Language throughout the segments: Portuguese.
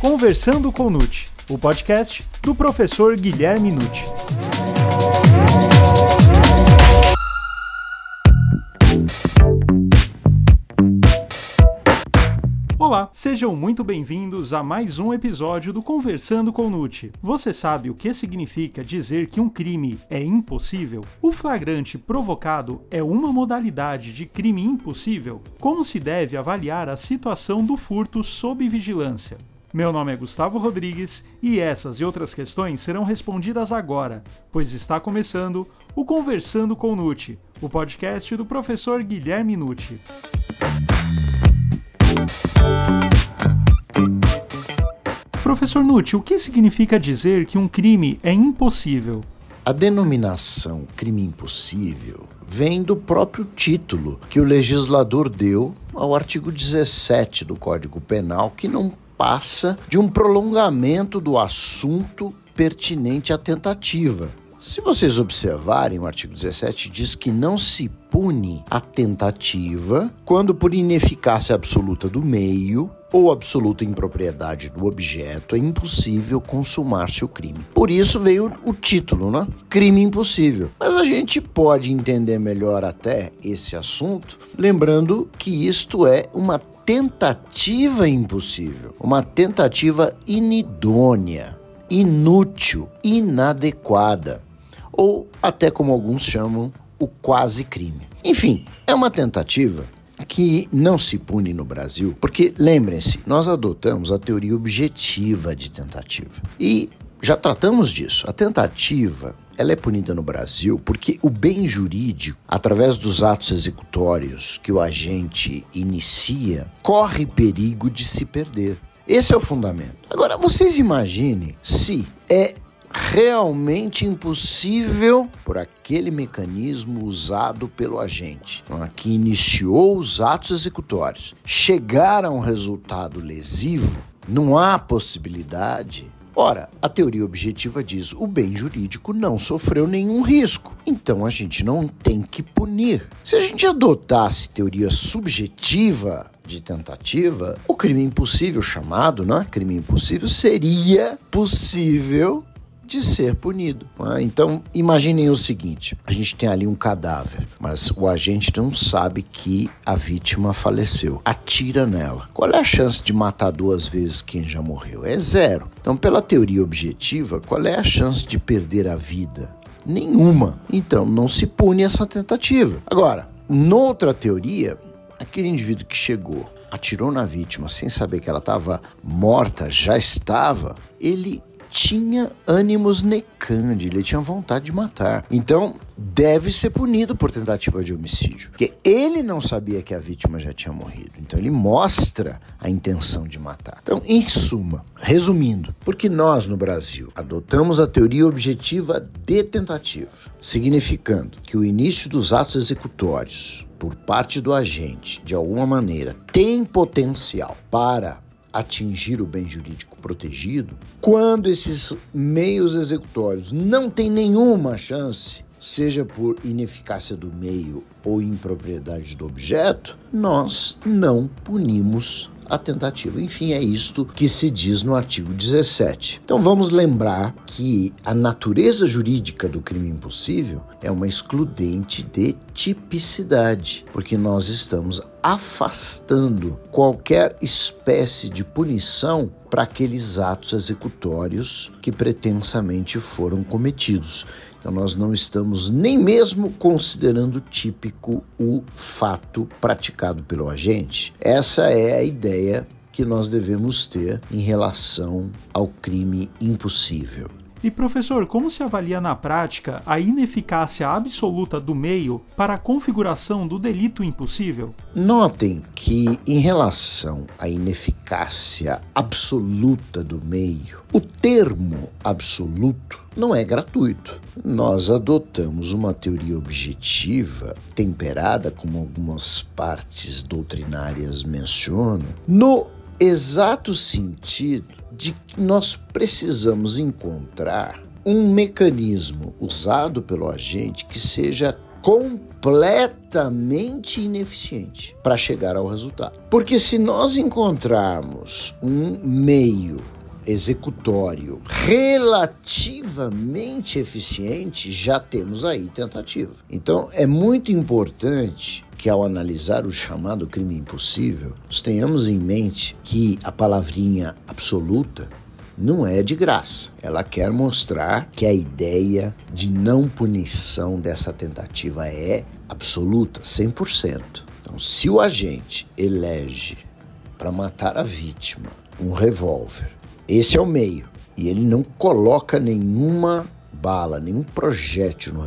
Conversando com Nute, o podcast do professor Guilherme Nute. Olá, sejam muito bem-vindos a mais um episódio do Conversando com Nute. Você sabe o que significa dizer que um crime é impossível? O flagrante provocado é uma modalidade de crime impossível? Como se deve avaliar a situação do furto sob vigilância? Meu nome é Gustavo Rodrigues e essas e outras questões serão respondidas agora, pois está começando o Conversando com Nute, o podcast do professor Guilherme Nute. Professor Nutti, o que significa dizer que um crime é impossível? A denominação crime impossível vem do próprio título que o legislador deu ao artigo 17 do Código Penal, que não passa de um prolongamento do assunto pertinente à tentativa. Se vocês observarem, o artigo 17 diz que não se pune a tentativa quando, por ineficácia absoluta do meio ou absoluta impropriedade do objeto, é impossível consumar-se o crime. Por isso veio o título, né? Crime impossível. Mas a gente pode entender melhor até esse assunto, lembrando que isto é uma tentativa impossível, uma tentativa inidônea, inútil, inadequada, ou até como alguns chamam, o quase crime. Enfim, é uma tentativa que não se pune no Brasil, porque lembrem-se, nós adotamos a teoria objetiva de tentativa. E já tratamos disso. A tentativa ela é punida no Brasil porque o bem jurídico, através dos atos executórios que o agente inicia, corre perigo de se perder. Esse é o fundamento. Agora, vocês imaginem se é realmente impossível por aquele mecanismo usado pelo agente, que iniciou os atos executórios, chegar a um resultado lesivo, não há possibilidade. Ora, a teoria objetiva diz o bem jurídico não sofreu nenhum risco, então a gente não tem que punir. Se a gente adotasse teoria subjetiva de tentativa, o crime impossível chamado, né, crime impossível, seria possível de ser punido. Né? Então, imaginem o seguinte: a gente tem ali um cadáver, mas o agente não sabe que a vítima faleceu. Atira nela. Qual é a chance de matar duas vezes quem já morreu? É zero. Então, pela teoria objetiva, qual é a chance de perder a vida? Nenhuma. Então, não se pune essa tentativa. Agora, noutra teoria, aquele indivíduo que chegou, atirou na vítima sem saber que ela estava morta, já estava, ele tinha ânimos necandi, ele tinha vontade de matar. Então, deve ser punido por tentativa de homicídio, porque ele não sabia que a vítima já tinha morrido. Então, ele mostra a intenção de matar. Então, em suma, resumindo, porque nós no Brasil adotamos a teoria objetiva de tentativa, significando que o início dos atos executórios por parte do agente, de alguma maneira, tem potencial para atingir o bem jurídico protegido, quando esses meios executórios não têm nenhuma chance, seja por ineficácia do meio ou impropriedade do objeto, nós não punimos a tentativa. Enfim, é isto que se diz no artigo 17. Então vamos lembrar que a natureza jurídica do crime impossível é uma excludente de tipicidade, porque nós estamos afastando qualquer espécie de punição para aqueles atos executórios que pretensamente foram cometidos. Então, nós não estamos nem mesmo considerando típico o fato praticado pelo agente. Essa é a ideia que nós devemos ter em relação ao crime impossível. E professor, como se avalia na prática a ineficácia absoluta do meio para a configuração do delito impossível? Notem que, em relação à ineficácia absoluta do meio, o termo absoluto não é gratuito. Nós adotamos uma teoria objetiva, temperada, como algumas partes doutrinárias mencionam, no exato sentido de que nós precisamos encontrar um mecanismo usado pelo agente que seja completamente ineficiente para chegar ao resultado. Porque se nós encontrarmos um meio executório relativamente eficiente, já temos aí tentativa. Então é muito importante que ao analisar o chamado crime impossível, nós tenhamos em mente que a palavrinha absoluta não é de graça. Ela quer mostrar que a ideia de não punição dessa tentativa é absoluta, 100%. Então, se o agente elege para matar a vítima um revólver, esse é o meio, e ele não coloca nenhuma bala, nenhum projétil no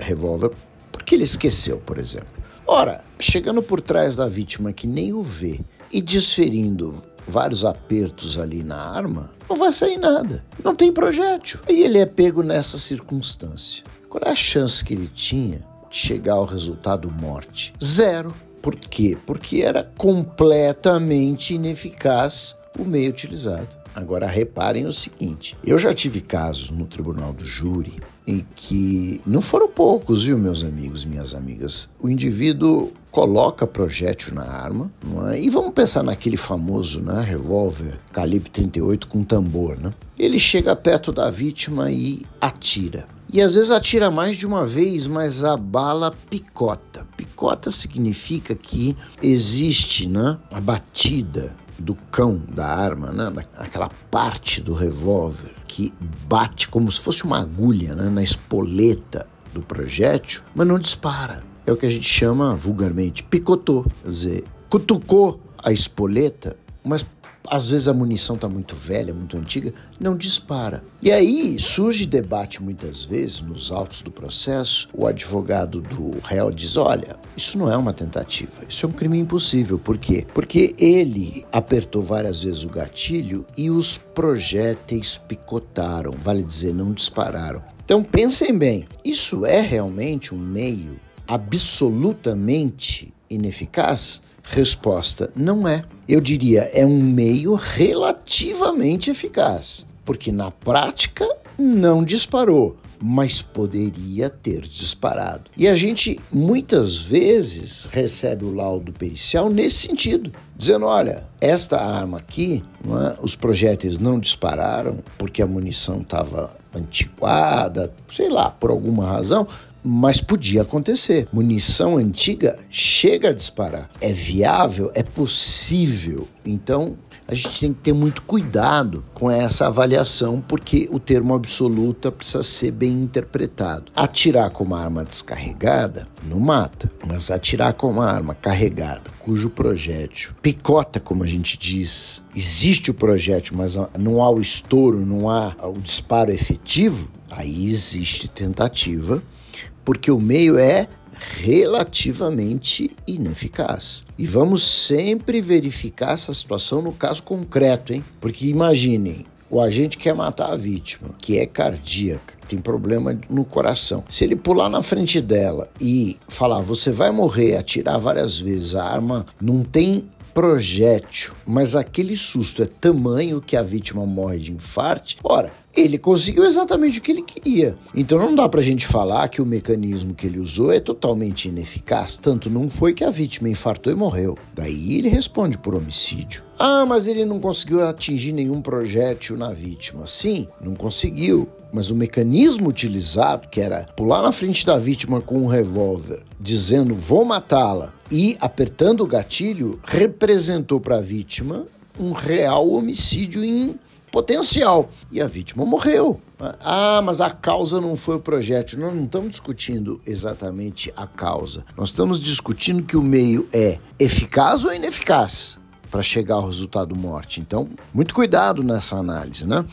revólver porque ele esqueceu, por exemplo. Ora, chegando por trás da vítima que nem o vê e desferindo vários apertos ali na arma, não vai sair nada. Não tem projétil. E ele é pego nessa circunstância. Qual é a chance que ele tinha de chegar ao resultado morte? Zero. Por quê? Porque era completamente ineficaz o meio utilizado. Agora reparem o seguinte: eu já tive casos no tribunal do júri em que não foram poucos, viu, meus amigos e minhas amigas. O indivíduo coloca projétil na arma, é? e vamos pensar naquele famoso né, revólver calibre 38 com tambor. Né? Ele chega perto da vítima e atira. E às vezes atira mais de uma vez, mas a bala picota. Picota significa que existe né, a batida do cão da arma, né? aquela parte do revólver que bate como se fosse uma agulha né? na espoleta do projétil, mas não dispara. É o que a gente chama vulgarmente picotou, quer dizer, cutucou a espoleta, mas às vezes a munição está muito velha, muito antiga, não dispara. E aí surge debate muitas vezes nos autos do processo. O advogado do réu diz: olha, isso não é uma tentativa, isso é um crime impossível. Por quê? Porque ele apertou várias vezes o gatilho e os projéteis picotaram, vale dizer, não dispararam. Então pensem bem, isso é realmente um meio absolutamente ineficaz? Resposta: não é. Eu diria, é um meio relativamente eficaz, porque na prática não disparou, mas poderia ter disparado. E a gente muitas vezes recebe o laudo pericial nesse sentido, dizendo: olha, esta arma aqui, é, os projéteis não dispararam porque a munição estava antiquada, sei lá, por alguma razão, mas podia acontecer. Munição antiga chega a disparar. É viável? É possível. Então, a gente tem que ter muito cuidado com essa avaliação, porque o termo absoluta precisa ser bem interpretado. Atirar com uma arma descarregada não mata, mas atirar com uma arma carregada, cujo projétil picota, como a gente diz, existe o projétil, mas não há o estouro, não há o disparo efetivo, aí existe tentativa porque o meio é relativamente ineficaz. E vamos sempre verificar essa situação no caso concreto, hein? Porque imaginem, o agente quer matar a vítima, que é cardíaca, tem problema no coração. Se ele pular na frente dela e falar, você vai morrer, atirar várias vezes, a arma não tem projétil, mas aquele susto é tamanho que a vítima morre de infarte, ora, ele conseguiu exatamente o que ele queria. Então não dá pra gente falar que o mecanismo que ele usou é totalmente ineficaz, tanto não foi que a vítima infartou e morreu. Daí ele responde por homicídio. Ah, mas ele não conseguiu atingir nenhum projétil na vítima. Sim, não conseguiu. Mas o mecanismo utilizado, que era pular na frente da vítima com um revólver, dizendo vou matá-la, e apertando o gatilho, representou para a vítima um real homicídio em potencial. E a vítima morreu. Ah, mas a causa não foi o projétil. Nós não estamos discutindo exatamente a causa. Nós estamos discutindo que o meio é eficaz ou ineficaz para chegar ao resultado morte. Então, muito cuidado nessa análise, né?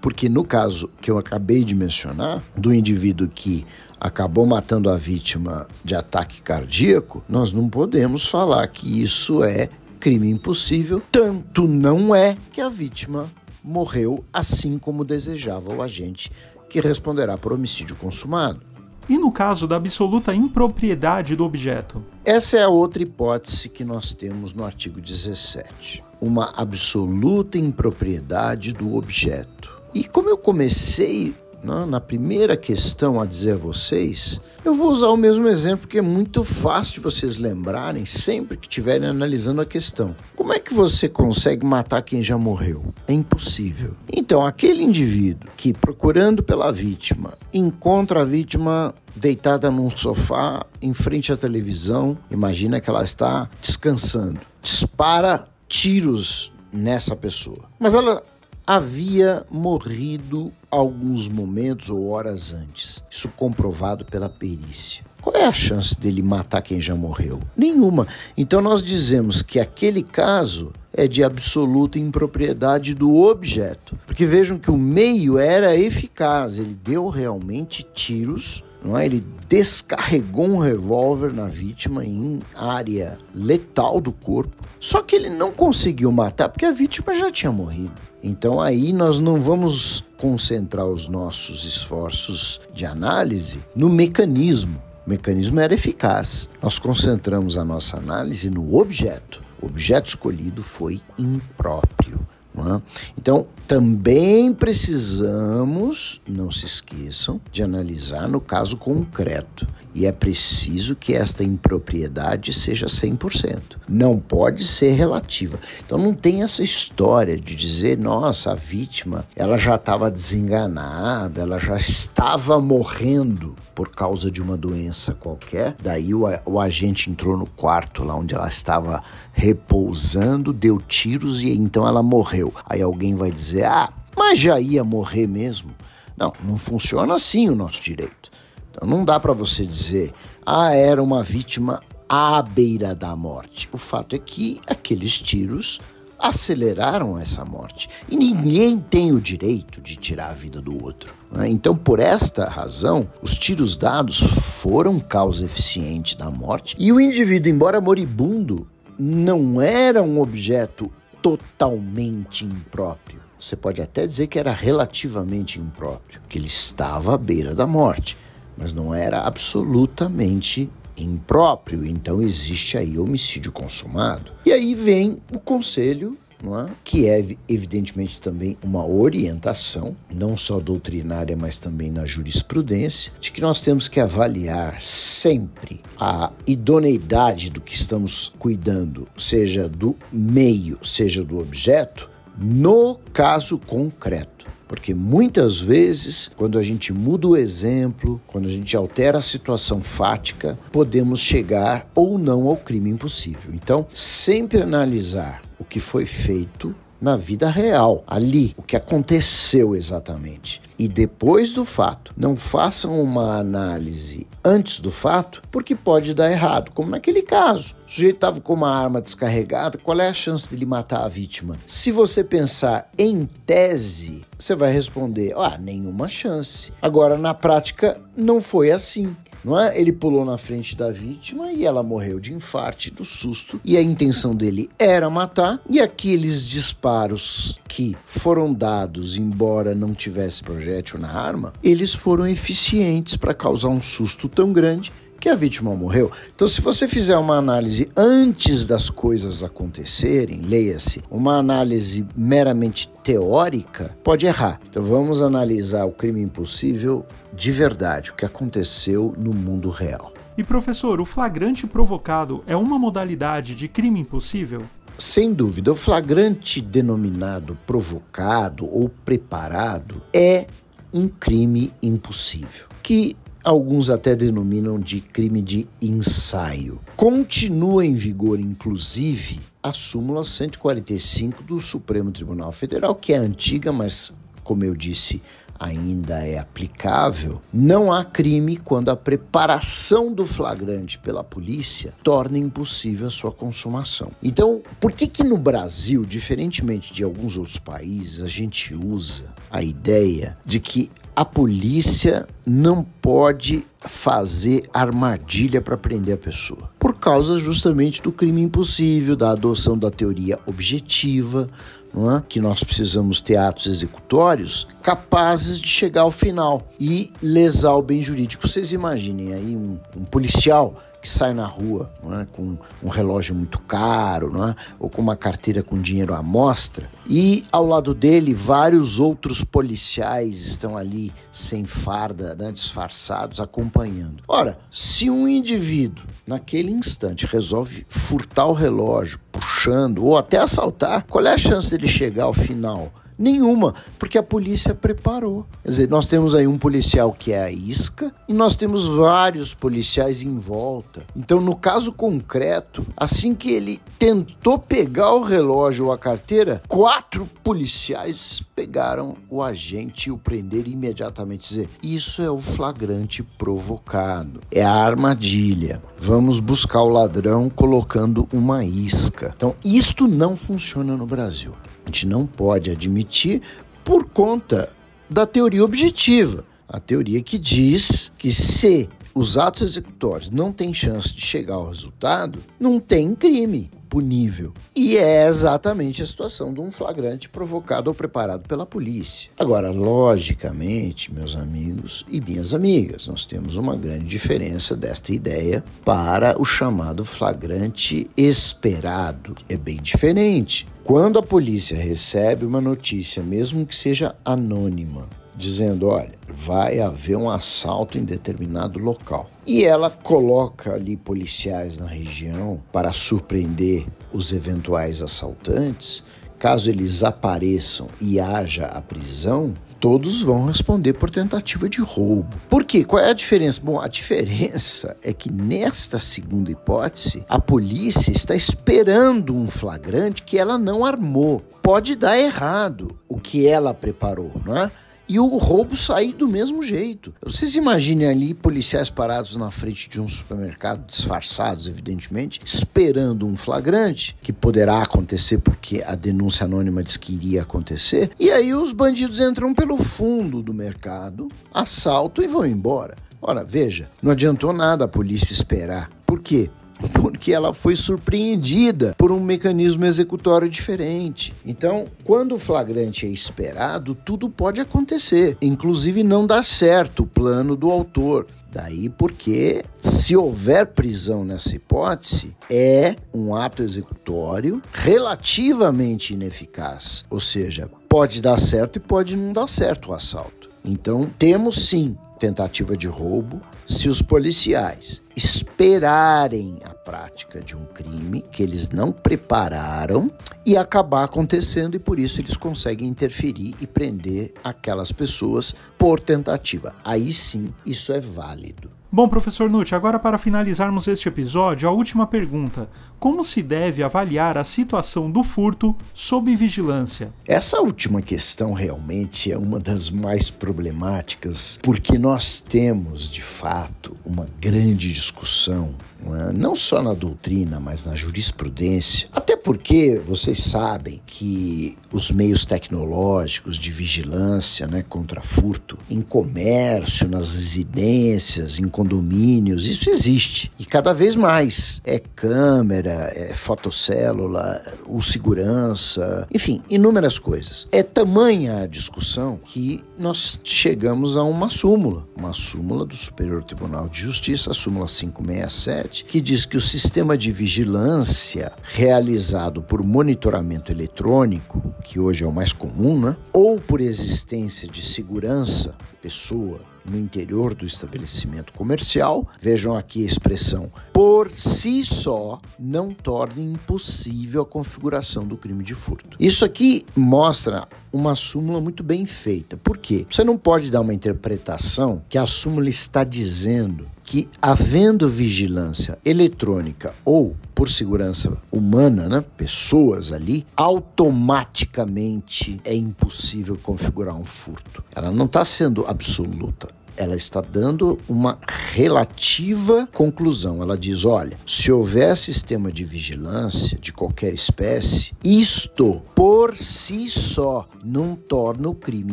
Porque no caso que eu acabei de mencionar, do indivíduo que acabou matando a vítima de ataque cardíaco, nós não podemos falar que isso é crime impossível, tanto não é que a vítima morreu assim como desejava o agente, que responderá por homicídio consumado. E no caso da absoluta impropriedade do objeto? Essa é a outra hipótese que nós temos no artigo 17. Uma absoluta impropriedade do objeto. E como eu comecei né, na primeira questão a dizer a vocês, eu vou usar o mesmo exemplo que é muito fácil de vocês lembrarem sempre que estiverem analisando a questão. Como é que você consegue matar quem já morreu? É impossível. Então, aquele indivíduo que, procurando pela vítima, encontra a vítima deitada num sofá em frente à televisão, imagina que ela está descansando, dispara tiros nessa pessoa. Mas ela havia morrido alguns momentos ou horas antes. Isso comprovado pela perícia. Qual é a chance dele matar quem já morreu? Nenhuma. Então nós dizemos que aquele caso é de absoluta impropriedade do objeto. Porque vejam que o meio era eficaz, ele deu realmente tiros não é? Ele descarregou um revólver na vítima em área letal do corpo. Só que ele não conseguiu matar porque a vítima já tinha morrido. Então aí nós não vamos concentrar os nossos esforços de análise no mecanismo. O mecanismo era eficaz. Nós concentramos a nossa análise no objeto. O objeto escolhido foi impróprio. É? Então, também precisamos, não se esqueçam, de analisar no caso concreto. E é preciso que esta impropriedade seja 100%. Não pode ser relativa. Então não tem essa história de dizer, nossa, a vítima, ela já estava desenganada, ela já estava morrendo por causa de uma doença qualquer. Daí o, o agente entrou no quarto lá onde ela estava repousando, deu tiros e então ela morreu. Aí alguém vai dizer: "Ah, mas já ia morrer mesmo". Não, não funciona assim o nosso direito. Então não dá para você dizer, ah, era uma vítima à beira da morte. O fato é que aqueles tiros aceleraram essa morte. E ninguém tem o direito de tirar a vida do outro. Né? Então, por esta razão, os tiros dados foram causa eficiente da morte e o indivíduo, embora moribundo, não era um objeto totalmente impróprio. Você pode até dizer que era relativamente impróprio, que ele estava à beira da morte mas não era absolutamente impróprio. Então existe aí homicídio consumado. E aí vem o conselho é? que é evidentemente também uma orientação, não só doutrinária, mas também na jurisprudência, de que nós temos que avaliar sempre a idoneidade do que estamos cuidando, seja do meio, seja do objeto, no caso concreto. Porque muitas vezes, quando a gente muda o exemplo, quando a gente altera a situação fática, podemos chegar ou não ao crime impossível. Então, sempre analisar que foi feito na vida real, ali, o que aconteceu exatamente. E depois do fato, não façam uma análise antes do fato, porque pode dar errado, como naquele caso. O sujeito estava com uma arma descarregada, qual é a chance dele matar a vítima? Se você pensar em tese, você vai responder: ah, nenhuma chance. Agora, na prática, não foi assim não é? Ele pulou na frente da vítima e ela morreu de infarte do susto. E a intenção dele era matar. E aqueles disparos que foram dados, embora não tivesse projétil na arma, eles foram eficientes para causar um susto tão grande que a vítima morreu. Então, se você fizer uma análise antes das coisas acontecerem, leia-se, uma análise meramente teórica, pode errar. Então, vamos analisar o crime impossível de verdade, o que aconteceu no mundo real. E professor, o flagrante provocado é uma modalidade de crime impossível? Sem dúvida, o flagrante denominado provocado ou preparado é um crime impossível, que alguns até denominam de crime de ensaio. Continua em vigor, inclusive, a súmula 145 do Supremo Tribunal Federal, que é antiga, mas, como eu disse, ainda é aplicável, não há crime quando a preparação do flagrante pela polícia torna impossível a sua consumação. Então, por que que no Brasil, diferentemente de alguns outros países, a gente usa a ideia de que a polícia não pode fazer armadilha para prender a pessoa. Por causa justamente do crime impossível, da adoção da teoria objetiva, é? que nós precisamos ter atos executórios capazes de chegar ao final e lesar o bem jurídico. Vocês imaginem aí um, um policial que sai na rua é? com um relógio muito caro, é? ou com uma carteira com dinheiro à mostra, e ao lado dele vários outros policiais estão ali sem farda, né? disfarçados, acompanhando. Ora, se um indivíduo naquele instante resolve furtar o relógio, puxando, ou até assaltar, qual é a chance dele chegar ao final? Nenhuma, porque a polícia preparou. Quer dizer, nós temos aí um policial que é a isca e nós temos vários policiais em volta. Então, no caso concreto, assim que ele tentou pegar o relógio ou a carteira, quatro policiais pegaram o agente e o prenderam imediatamente. Dizer, isso é o flagrante provocado, é a armadilha. Vamos buscar o ladrão colocando uma isca. Então, isto não funciona no Brasil. A gente não pode admitir por conta da teoria objetiva. A teoria que diz que se os atos executórios não têm chance de chegar ao resultado, não tem crime punível. E é exatamente a situação de um flagrante provocado ou preparado pela polícia. Agora, logicamente, meus amigos e minhas amigas, nós temos uma grande diferença desta ideia para o chamado flagrante esperado. É bem diferente. Quando a polícia recebe uma notícia, mesmo que seja anônima, dizendo: olha, vai haver um assalto em determinado local. E ela coloca ali policiais na região para surpreender os eventuais assaltantes. Caso eles apareçam e haja a prisão, todos vão responder por tentativa de roubo. Por quê? Qual é a diferença? Bom, a diferença é que nesta segunda hipótese, a polícia está esperando um flagrante que ela não armou. Pode dar errado o que ela preparou, não é? E o roubo sair do mesmo jeito. Vocês imaginem ali policiais parados na frente de um supermercado, disfarçados, evidentemente, esperando um flagrante, que poderá acontecer porque a denúncia anônima diz que iria acontecer, e aí os bandidos entram pelo fundo do mercado, assaltam e vão embora. Ora, veja, não adiantou nada a polícia esperar. Por quê? porque ela foi surpreendida por um mecanismo executório diferente. Então, quando o flagrante é esperado, tudo pode acontecer, inclusive não dá certo o plano do autor. Daí porque, se houver prisão nessa hipótese, é um ato executório relativamente ineficaz. Ou seja, pode dar certo e pode não dar certo o assalto. Então, temos sim tentativa de roubo, se os policiais esperarem a prática de um crime que eles não prepararam e acabar acontecendo e por isso eles conseguem interferir e prender aquelas pessoas por tentativa. Aí sim, isso é válido. Bom, professor Nutt, agora para finalizarmos este episódio, a última pergunta. Como se deve avaliar a situação do furto sob vigilância? Essa última questão realmente é uma das mais problemáticas, porque nós temos, de fato, uma grande discussão é? não só na doutrina, mas na jurisprudência. Porque vocês sabem que os meios tecnológicos de vigilância né, contra furto em comércio, nas residências, em condomínios, isso existe. E cada vez mais. É câmera, é fotocélula, o segurança, enfim, inúmeras coisas. É tamanha a discussão que nós chegamos a uma súmula, uma súmula do Superior Tribunal de Justiça, a súmula 567 que diz que o sistema de vigilância realizado por monitoramento eletrônico, que hoje é o mais comum, né? ou por existência de segurança, pessoa, no interior do estabelecimento comercial, vejam aqui a expressão, por si só não torna impossível a configuração do crime de furto. Isso aqui mostra uma súmula muito bem feita. Por quê? Você não pode dar uma interpretação que a súmula está dizendo que, havendo vigilância eletrônica ou por segurança humana, né, pessoas ali, automaticamente é impossível configurar um furto. Ela não está sendo absoluta ela está dando uma relativa conclusão. Ela diz: olha, se houver sistema de vigilância de qualquer espécie, isto por si só não torna o crime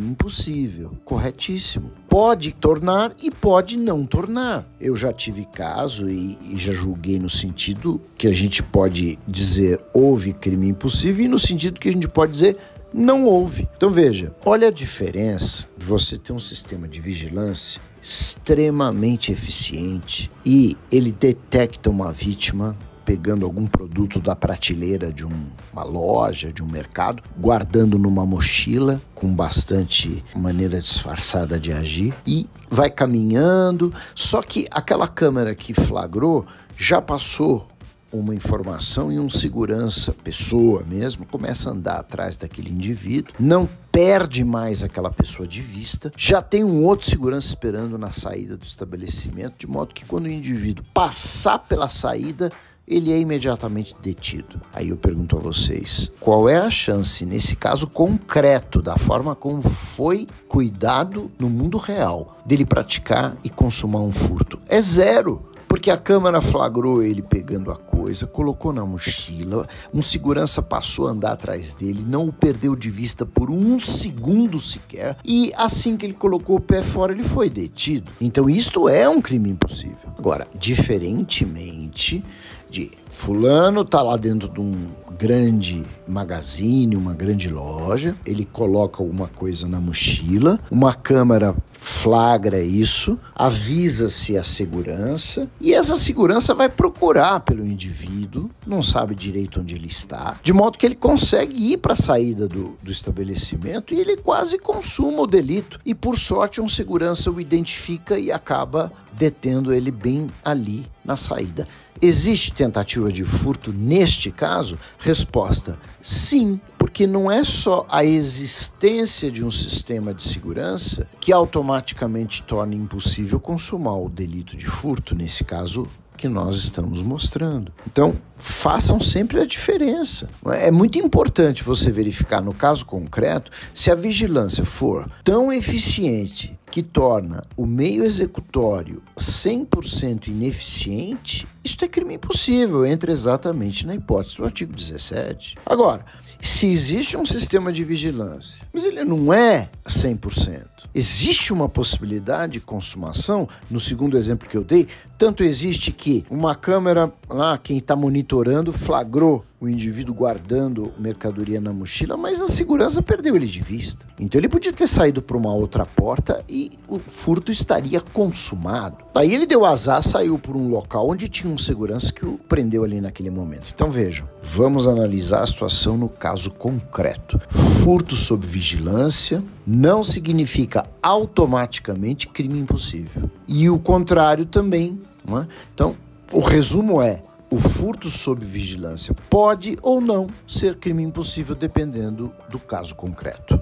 impossível. Corretíssimo. Pode tornar e pode não tornar. Eu já tive caso e, e já julguei no sentido que a gente pode dizer houve crime impossível e no sentido que a gente pode dizer não houve. Então veja, olha a diferença de você ter um sistema de vigilância extremamente eficiente e ele detecta uma vítima pegando algum produto da prateleira de um, uma loja, de um mercado, guardando numa mochila com bastante maneira disfarçada de agir e vai caminhando. Só que aquela câmera que flagrou já passou uma informação e um segurança, pessoa mesmo, começa a andar atrás daquele indivíduo, não perde mais aquela pessoa de vista, já tem um outro segurança esperando na saída do estabelecimento, de modo que quando o indivíduo passar pela saída, ele é imediatamente detido. Aí eu pergunto a vocês: qual é a chance, nesse caso concreto, da forma como foi cuidado no mundo real, dele praticar e consumar um furto? É zero. Porque a câmera flagrou ele pegando a coisa, colocou na mochila, um segurança passou a andar atrás dele, não o perdeu de vista por um segundo sequer, e assim que ele colocou o pé fora, ele foi detido. Então, isto é um crime impossível. Agora, diferentemente de fulano tá lá dentro de um grande magazine, uma grande loja, ele coloca alguma coisa na mochila, uma câmera flagra isso, avisa-se a segurança e essa segurança vai procurar pelo indivíduo, não sabe direito onde ele está, de modo que ele consegue ir para a saída do, do estabelecimento e ele quase consuma o delito. E por sorte, um segurança o identifica e acaba detendo ele bem ali na saída. Existe tentativa de furto neste caso? Resposta: sim, porque não é só a existência de um sistema de segurança que automaticamente torna impossível consumar o delito de furto, nesse caso que nós estamos mostrando. Então, façam sempre a diferença. É muito importante você verificar no caso concreto se a vigilância for tão eficiente que torna o meio executório 100% ineficiente, isso é crime impossível, entra exatamente na hipótese do artigo 17. Agora, se existe um sistema de vigilância, mas ele não é 100%, existe uma possibilidade de consumação, no segundo exemplo que eu dei, tanto existe que uma câmera lá, quem está monitorando, flagrou o indivíduo guardando mercadoria na mochila, mas a segurança perdeu ele de vista. Então ele podia ter saído para uma outra porta e o furto estaria consumado. Daí ele deu azar, saiu por um local onde tinha um segurança que o prendeu ali naquele momento. Então vejam, vamos analisar a situação no caso concreto. Furto sob vigilância não significa automaticamente crime impossível. E o contrário também. É? Então, o resumo é: o furto sob vigilância pode ou não ser crime impossível dependendo do caso concreto.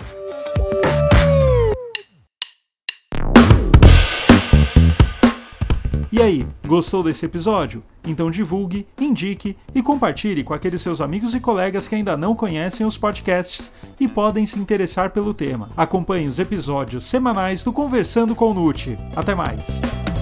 E aí, gostou desse episódio? Então divulgue, indique e compartilhe com aqueles seus amigos e colegas que ainda não conhecem os podcasts e podem se interessar pelo tema. Acompanhe os episódios semanais do Conversando com o Nute. Até mais!